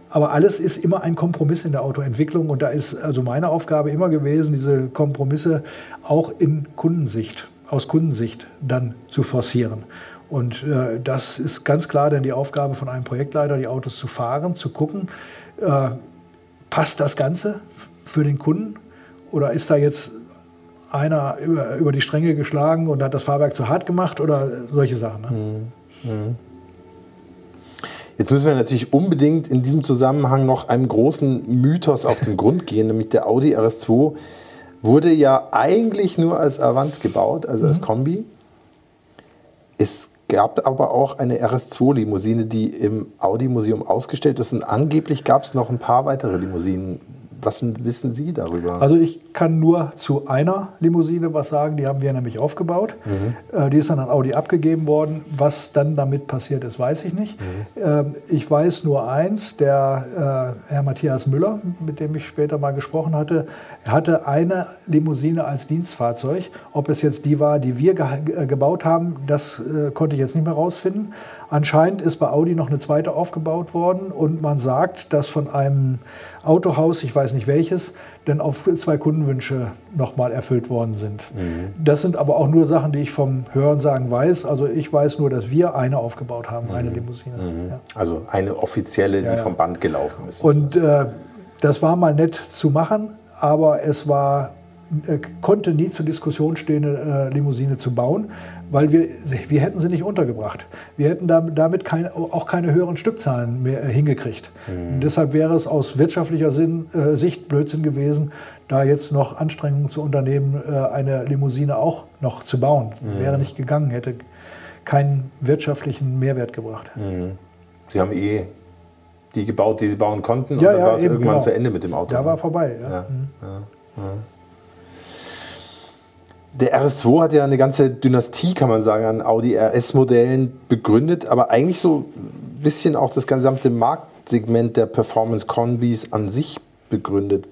Aber alles ist immer ein Kompromiss in der Autoentwicklung und da ist also meine Aufgabe immer gewesen, diese Kompromisse auch in Kundensicht aus Kundensicht dann zu forcieren. Und äh, das ist ganz klar dann die Aufgabe von einem Projektleiter, die Autos zu fahren, zu gucken, äh, passt das Ganze für den Kunden oder ist da jetzt einer über, über die Stränge geschlagen und hat das Fahrwerk zu hart gemacht oder solche Sachen. Ne? Jetzt müssen wir natürlich unbedingt in diesem Zusammenhang noch einem großen Mythos auf den Grund gehen, nämlich der Audi RS2 wurde ja eigentlich nur als Avant gebaut, also als Kombi. Es gab aber auch eine RS2-Limousine, die im Audi-Museum ausgestellt ist. Und angeblich gab es noch ein paar weitere Limousinen. Was wissen Sie darüber? Also ich kann nur zu einer Limousine was sagen, die haben wir nämlich aufgebaut. Äh, Die ist dann an Audi abgegeben worden. Was dann damit passiert ist, weiß ich nicht. Ähm, Ich weiß nur eins, der äh, Herr Matthias Müller, mit dem ich später mal gesprochen hatte, hatte eine Limousine als Dienstfahrzeug. Ob es jetzt die war, die wir ge äh, gebaut haben, das konnte ich jetzt nicht mehr rausfinden. Anscheinend ist bei Audi noch eine zweite aufgebaut worden und man sagt, dass von einem Autohaus, ich weiß nicht welches, denn auf zwei Kundenwünsche nochmal erfüllt worden sind. Das sind aber auch nur Sachen, die ich vom Hörensagen weiß. Also ich weiß nur, dass wir eine aufgebaut haben, eine Limousine. Ja. also eine offizielle, die Ja, ja. vom Band gelaufen ist. Und äh, das war mal nett zu machen, aber es war, konnte nie zur Diskussion stehen, eine äh, Limousine zu bauen, weil wir, wir hätten sie nicht untergebracht. Wir hätten dam- damit kein, auch keine höheren Stückzahlen mehr äh, hingekriegt. Und deshalb wäre es aus wirtschaftlicher Sinn, äh, Sicht Blödsinn gewesen, da jetzt noch Anstrengungen zu unternehmen, äh, eine Limousine auch noch zu bauen. Wäre nicht gegangen, hätte keinen wirtschaftlichen Mehrwert gebracht. Sie haben eh die gebaut, die Sie bauen konnten. und Ja, dann ja, war es irgendwann genau. zu Ende mit dem Auto. Da war vorbei. Ja. Ja. Der RS2 hat ja eine ganze Dynastie, kann man sagen, an Audi RS-Modellen begründet, aber eigentlich so ein bisschen auch das gesamte Marktsegment der Performance-Kombis an sich begründet.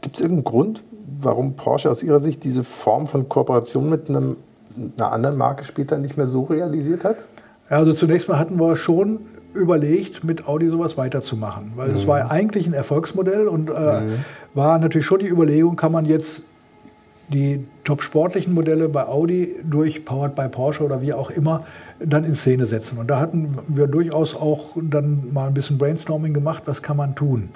Gibt es irgendeinen Grund, warum Porsche aus Ihrer Sicht diese Form von Kooperation mit einem, einer anderen Marke später nicht mehr so realisiert hat? Also zunächst mal hatten wir schon überlegt, mit Audi sowas weiterzumachen, weil es war eigentlich ein Erfolgsmodell und äh, war natürlich schon die Überlegung, kann man jetzt die top sportlichen Modelle bei Audi durch Powered by Porsche oder wie auch immer dann in Szene setzen. Und da hatten wir durchaus auch dann mal ein bisschen Brainstorming gemacht, was kann man tun.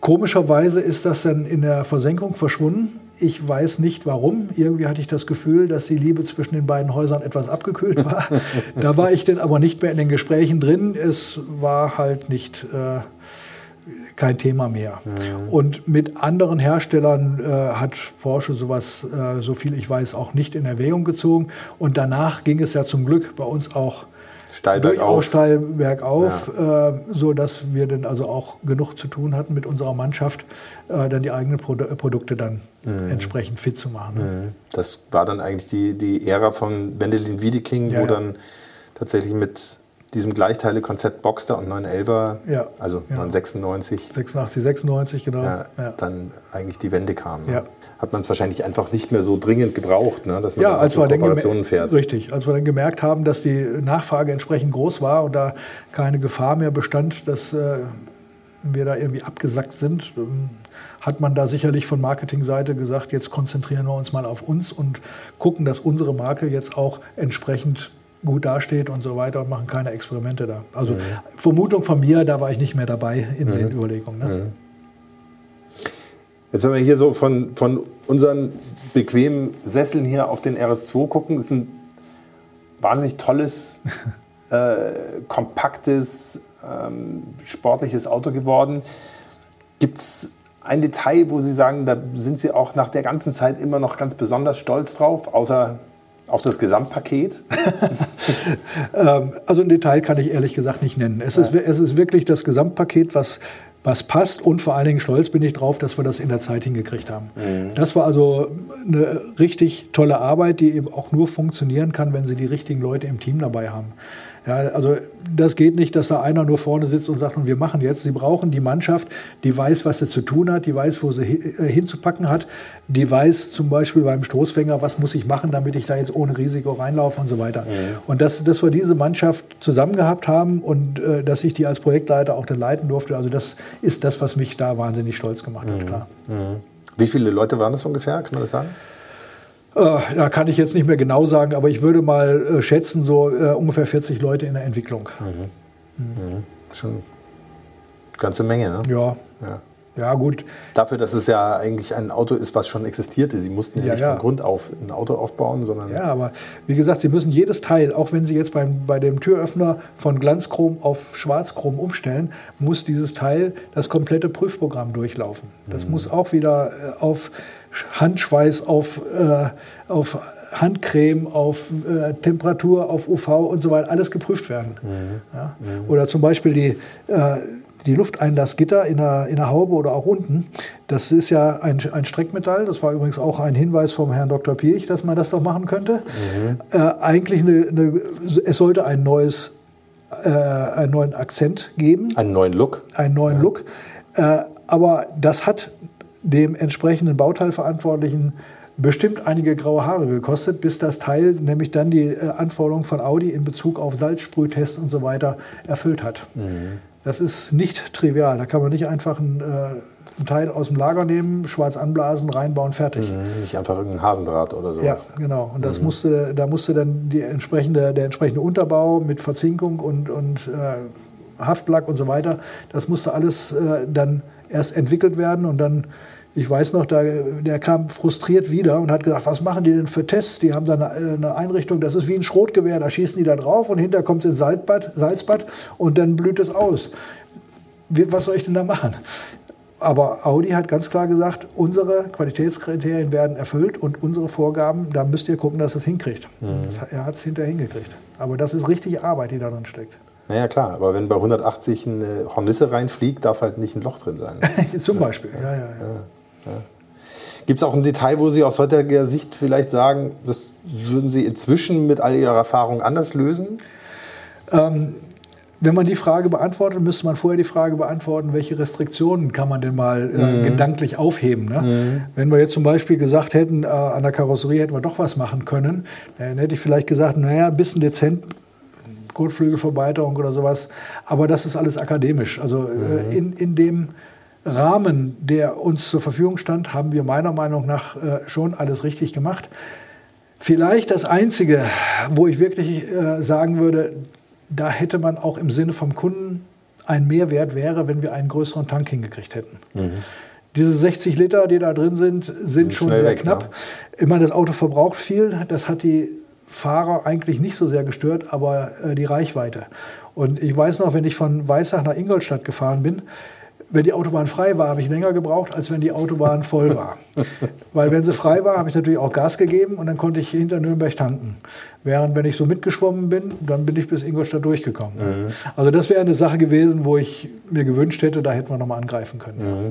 Komischerweise ist das dann in der Versenkung verschwunden. Ich weiß nicht warum. Irgendwie hatte ich das Gefühl, dass die Liebe zwischen den beiden Häusern etwas abgekühlt war. [LAUGHS] da war ich dann aber nicht mehr in den Gesprächen drin. Es war halt nicht äh, kein Thema mehr. Und mit anderen Herstellern äh, hat Porsche sowas, äh, so viel ich weiß, auch nicht in Erwägung gezogen. Und danach ging es ja zum Glück bei uns auch Steil bergauf. steil bergauf, äh, so dass wir dann also auch genug zu tun hatten mit unserer Mannschaft, äh, dann die eigenen Produ Produkte dann entsprechend fit zu machen. ne? Das war dann eigentlich die, die Ära von Wendelin Wiedeking, Ja, wo ja. dann tatsächlich mit diesem Gleichteile-Konzept Boxster und 911er, Ja, also ja. 996, 86, 96, genau. ja, Ja. dann eigentlich die Wende kam. ne? Hat man es wahrscheinlich einfach nicht mehr so dringend gebraucht, ne? dass man Ja, als so Kooperationen fährt. richtig, als wir dann gemerkt haben, dass die Nachfrage entsprechend groß war und da keine Gefahr mehr bestand, dass äh, wir da irgendwie abgesackt sind, ähm, hat man da sicherlich von Marketingseite gesagt, jetzt konzentrieren wir uns mal auf uns und gucken, dass unsere Marke jetzt auch entsprechend gut dasteht und so weiter und machen keine Experimente da. Also Vermutung von mir, da war ich nicht mehr dabei in den Überlegungen. Ne? Jetzt, wenn wir hier so von, von unseren bequemen Sesseln hier auf den RS2 gucken, ist ein wahnsinnig tolles, [LAUGHS] äh, kompaktes, ähm, sportliches Auto geworden. Gibt es ein Detail, wo Sie sagen, da sind Sie auch nach der ganzen Zeit immer noch ganz besonders stolz drauf, außer auf das Gesamtpaket? [LAUGHS] Ähm, also ein Detail kann ich ehrlich gesagt nicht nennen. Es, ist, es ist wirklich das Gesamtpaket, was, was passt und vor allen Dingen stolz bin ich drauf, dass wir das in der Zeit hingekriegt haben. Das war also eine richtig tolle Arbeit, die eben auch nur funktionieren kann, wenn Sie die richtigen Leute im Team dabei haben. Ja, also das geht nicht, dass da einer nur vorne sitzt und sagt, und wir machen jetzt. Sie brauchen die Mannschaft, die weiß, was sie zu tun hat, die weiß, wo sie äh, hinzupacken hat, die weiß zum Beispiel beim Stoßfänger, was muss ich machen, damit ich da jetzt ohne Risiko reinlaufe und so weiter. Und dass, dass wir diese Mannschaft zusammen gehabt haben und äh, dass ich die als Projektleiter auch dann leiten durfte, also das ist das, was mich da wahnsinnig stolz gemacht hat. Klar. Wie viele Leute waren das ungefähr, kann man das sagen? Äh, da kann ich jetzt nicht mehr genau sagen, aber ich würde mal äh, schätzen, so äh, ungefähr 40 Leute in der Entwicklung. Schon eine ganze Menge, ne? Ja, Ja. Ja, gut. Dafür, dass es ja eigentlich ein Auto ist, was schon existierte. Sie mussten ja, Ja, nicht ja. von Grund auf ein Auto aufbauen, sondern Ja, aber wie gesagt, Sie müssen jedes Teil, auch wenn Sie jetzt beim, bei dem Türöffner von Glanzchrom auf Schwarzchrom umstellen, muss dieses Teil das komplette Prüfprogramm durchlaufen. Das muss auch wieder äh, auf Handschweiß, auf, äh, auf Handcreme, auf äh, Temperatur, auf UV und so weiter, alles geprüft werden. Ja? Oder zum Beispiel die, äh, die Lufteinlassgitter in der, in der Haube oder auch unten. Das ist ja ein, ein Streckmetall. Das war übrigens auch ein Hinweis vom Herrn Dr. Piech, dass man das doch machen könnte. Äh, eigentlich eine, eine, es sollte ein neues, äh, einen neuen Akzent geben einen neuen Look. einen neuen Look. Äh, aber das hat dem entsprechenden Bauteilverantwortlichen bestimmt einige graue Haare gekostet, bis das Teil nämlich dann die äh, Anforderungen von Audi in Bezug auf Salzsprühtests und so weiter erfüllt hat. Das ist nicht trivial. Da kann man nicht einfach ein, äh, ein Teil aus dem Lager nehmen, schwarz anblasen, reinbauen, fertig. Nicht einfach irgendein Hasendraht oder sowas. Ja, genau. Und das musste, da musste dann die entsprechende, der entsprechende Unterbau mit Verzinkung und, und äh, Haftlack und so weiter, das musste alles äh, dann erst entwickelt werden und dann, ich weiß noch, da, der kam frustriert wieder und hat gesagt, was machen die denn für Tests? Die haben da eine, eine Einrichtung, das ist wie ein Schrotgewehr, da schießen die da drauf und hinter kommt es ins Salzbad, Salzbad und dann blüht es aus. Was soll ich denn da machen? Aber Audi hat ganz klar gesagt, unsere Qualitätskriterien werden erfüllt und unsere Vorgaben, da müsst ihr gucken, dass es hinkriegt. Das, er hat es hinterher hingekriegt. Aber das ist richtig Arbeit, die da drin steckt. Naja, klar, aber wenn bei 180 eine Hornisse reinfliegt, darf halt nicht ein Loch drin sein. [LAUGHS] Zum Beispiel. Ja, ja, ja. Gibt es auch ein Detail, wo Sie aus heutiger Sicht vielleicht sagen, das würden Sie inzwischen mit all Ihrer Erfahrung anders lösen? Wenn man die Frage beantwortet, müsste man vorher die Frage beantworten, welche Restriktionen kann man denn mal äh, gedanklich aufheben. Ne? Wenn wir jetzt zum Beispiel gesagt hätten, äh, an der Karosserie hätten wir doch was machen können, dann hätte ich vielleicht gesagt, naja, ein bisschen dezent, Kotflügelverbreiterung oder sowas. Aber das ist alles akademisch. Also äh, in, in dem Rahmen, der uns zur Verfügung stand, haben wir meiner Meinung nach äh, schon alles richtig gemacht. Vielleicht das Einzige, wo ich wirklich äh, sagen würde, da hätte man auch im Sinne vom Kunden ein Mehrwert wäre, wenn wir einen größeren Tank hingekriegt hätten. Diese 60 Liter, die da drin sind, sind, schon schnell sehr weg, knapp. ne? Ich meine, das Auto verbraucht viel. Das hat die Fahrer eigentlich nicht so sehr gestört, aber äh, die Reichweite. Und ich weiß noch, wenn ich von Weissach nach Ingolstadt gefahren bin, wenn die Autobahn frei war, habe ich länger gebraucht, als wenn die Autobahn voll war. [LAUGHS] Weil wenn sie frei war, habe ich natürlich auch Gas gegeben und dann konnte ich hinter Nürnberg tanken. Während wenn ich so mitgeschwommen bin, dann bin ich bis Ingolstadt durchgekommen. Also das wäre eine Sache gewesen, wo ich mir gewünscht hätte, da hätten wir nochmal angreifen können.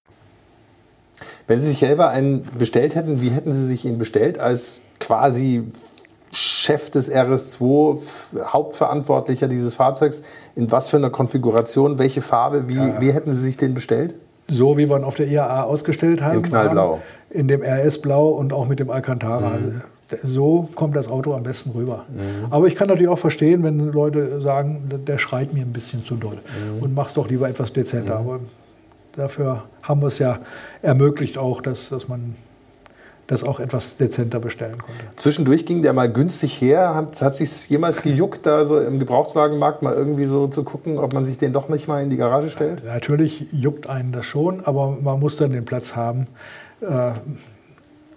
Wenn Sie sich selber einen bestellt hätten, wie hätten Sie sich ihn bestellt? Als quasi Chef des RS2, F- Hauptverantwortlicher dieses Fahrzeugs. In was für einer Konfiguration, welche Farbe, wie, wie hätten Sie sich den bestellt? So wie wir ihn auf der IAA ausgestellt haben. In Knallblau. haben, In dem RS-Blau und auch mit dem Alcantara. So kommt das Auto am besten rüber. Aber ich kann natürlich auch verstehen, wenn Leute sagen, der- schreit mir ein bisschen zu doll und mach's doch lieber etwas dezenter. Aber dafür haben wir es ja ermöglicht auch, dass, dass man das auch etwas dezenter bestellen konnte. Zwischendurch ging der mal günstig her. Hat, hat sich jemals gejuckt, da so im Gebrauchtwagenmarkt mal irgendwie so zu gucken, ob man sich den doch nicht mal in die Garage stellt? Natürlich juckt einen das schon, aber man muss dann den Platz haben. Äh,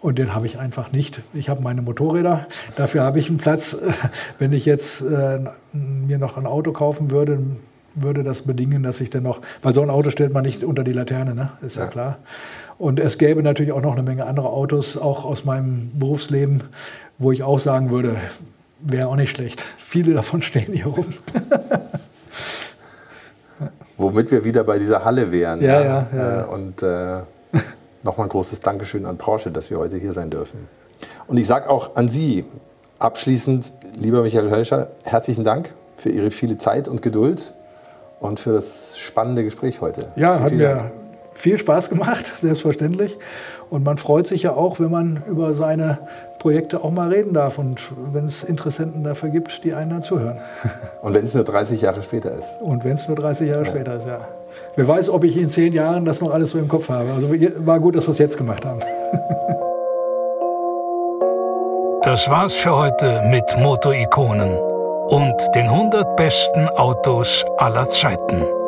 Und den habe ich einfach nicht. Ich habe meine Motorräder, dafür habe ich einen Platz. [LAUGHS] Wenn ich jetzt äh, mir noch ein Auto kaufen würde, würde das bedingen, dass ich dann noch, weil so ein Auto stellt man nicht unter die Laterne, ne? ist ja, Ja. klar. Und es gäbe natürlich auch noch eine Menge andere Autos, auch aus meinem Berufsleben, wo ich auch sagen würde, wäre auch nicht schlecht. Viele davon stehen hier rum. [LAUGHS] Womit wir wieder bei dieser Halle wären. Ja, ja, ja. Äh, Und äh, [LAUGHS] nochmal ein großes Dankeschön an Porsche, dass wir heute hier sein dürfen. Und ich sage auch an Sie abschließend, lieber Michael Hölscher, herzlichen Dank für Ihre viele Zeit und Geduld und für das spannende Gespräch heute. Ja, Vielen, hat vielen mir Dank. viel Spaß gemacht, [LAUGHS] selbstverständlich. Und man freut sich ja auch, wenn man über seine Projekte auch mal reden darf und wenn es Interessenten dafür gibt, die einen dann zuhören. [LAUGHS] Und wenn es nur 30 Jahre später ist. Und wenn es nur 30 Jahre ja. später ist, ja. Wer weiß, ob ich in zehn Jahren das noch alles so im Kopf habe. Also war gut, dass wir es jetzt gemacht haben. Das war's für heute mit Motorikonen und den 100 besten Autos aller Zeiten.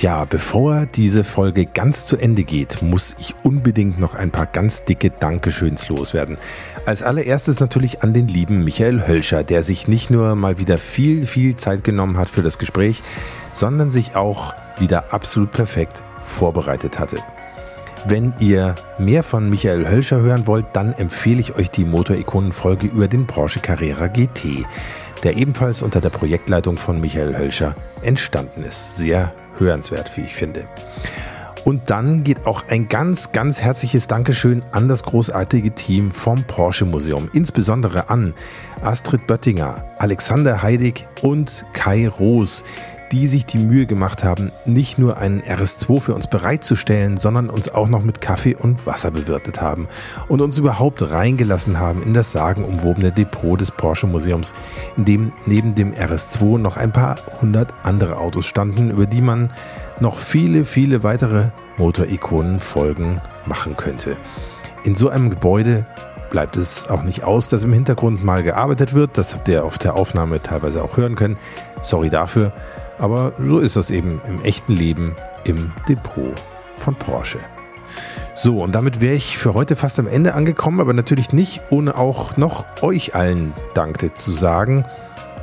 Tja, bevor diese Folge ganz zu Ende geht, muss ich unbedingt noch ein paar ganz dicke Dankeschöns loswerden. Als allererstes natürlich an den lieben Michael Hölscher, der sich nicht nur mal wieder viel, viel Zeit genommen hat für das Gespräch, sondern sich auch wieder absolut perfekt vorbereitet hatte. Wenn ihr mehr von Michael Hölscher hören wollt, dann empfehle ich euch die Motorikonen-Folge über den Porsche Carrera GT, der ebenfalls unter der Projektleitung von Michael Hölscher entstanden ist. Sehr hörenswert, wie ich finde. Und dann geht auch ein ganz, ganz herzliches Dankeschön an das großartige Team vom Porsche Museum, insbesondere an Astrid Böttinger, Alexander Heidig und Kai Roos, die sich die Mühe gemacht haben, nicht nur einen RS2 für uns bereitzustellen, sondern uns auch noch mit Kaffee und Wasser bewirtet haben und uns überhaupt reingelassen haben in das sagenumwobene Depot des Porsche Museums, in dem neben dem RS2 noch ein paar hundert andere Autos standen, über die man noch viele, viele weitere Motorikonen-Folgen machen könnte. In so einem Gebäude bleibt es auch nicht aus, dass im Hintergrund mal gearbeitet wird. Das habt ihr auf der Aufnahme teilweise auch hören können. Sorry dafür. Aber so ist das eben im echten Leben im Depot von Porsche. So, und damit wäre ich für heute fast am Ende angekommen, aber natürlich nicht, ohne auch noch euch allen Dankte zu sagen.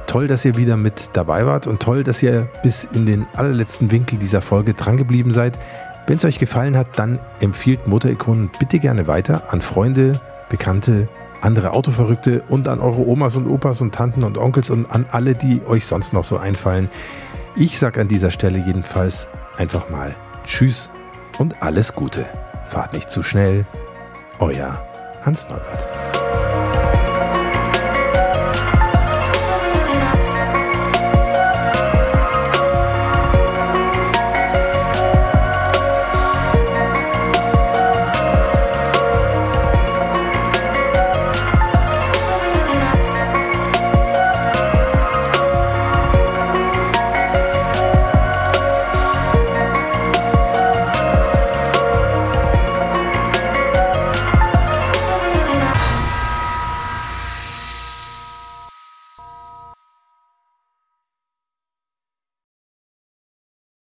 Toll, dass ihr wieder mit dabei wart und toll, dass ihr bis in den allerletzten Winkel dieser Folge drangeblieben seid. Wenn es euch gefallen hat, dann empfiehlt Motorikonen bitte gerne weiter an Freunde, Bekannte, andere Autoverrückte und an eure Omas und Opas und Tanten und Onkels und an alle, die euch sonst noch so einfallen. Ich sage an dieser Stelle jedenfalls einfach mal Tschüss und alles Gute. Fahrt nicht zu schnell. Euer Hans Neubert.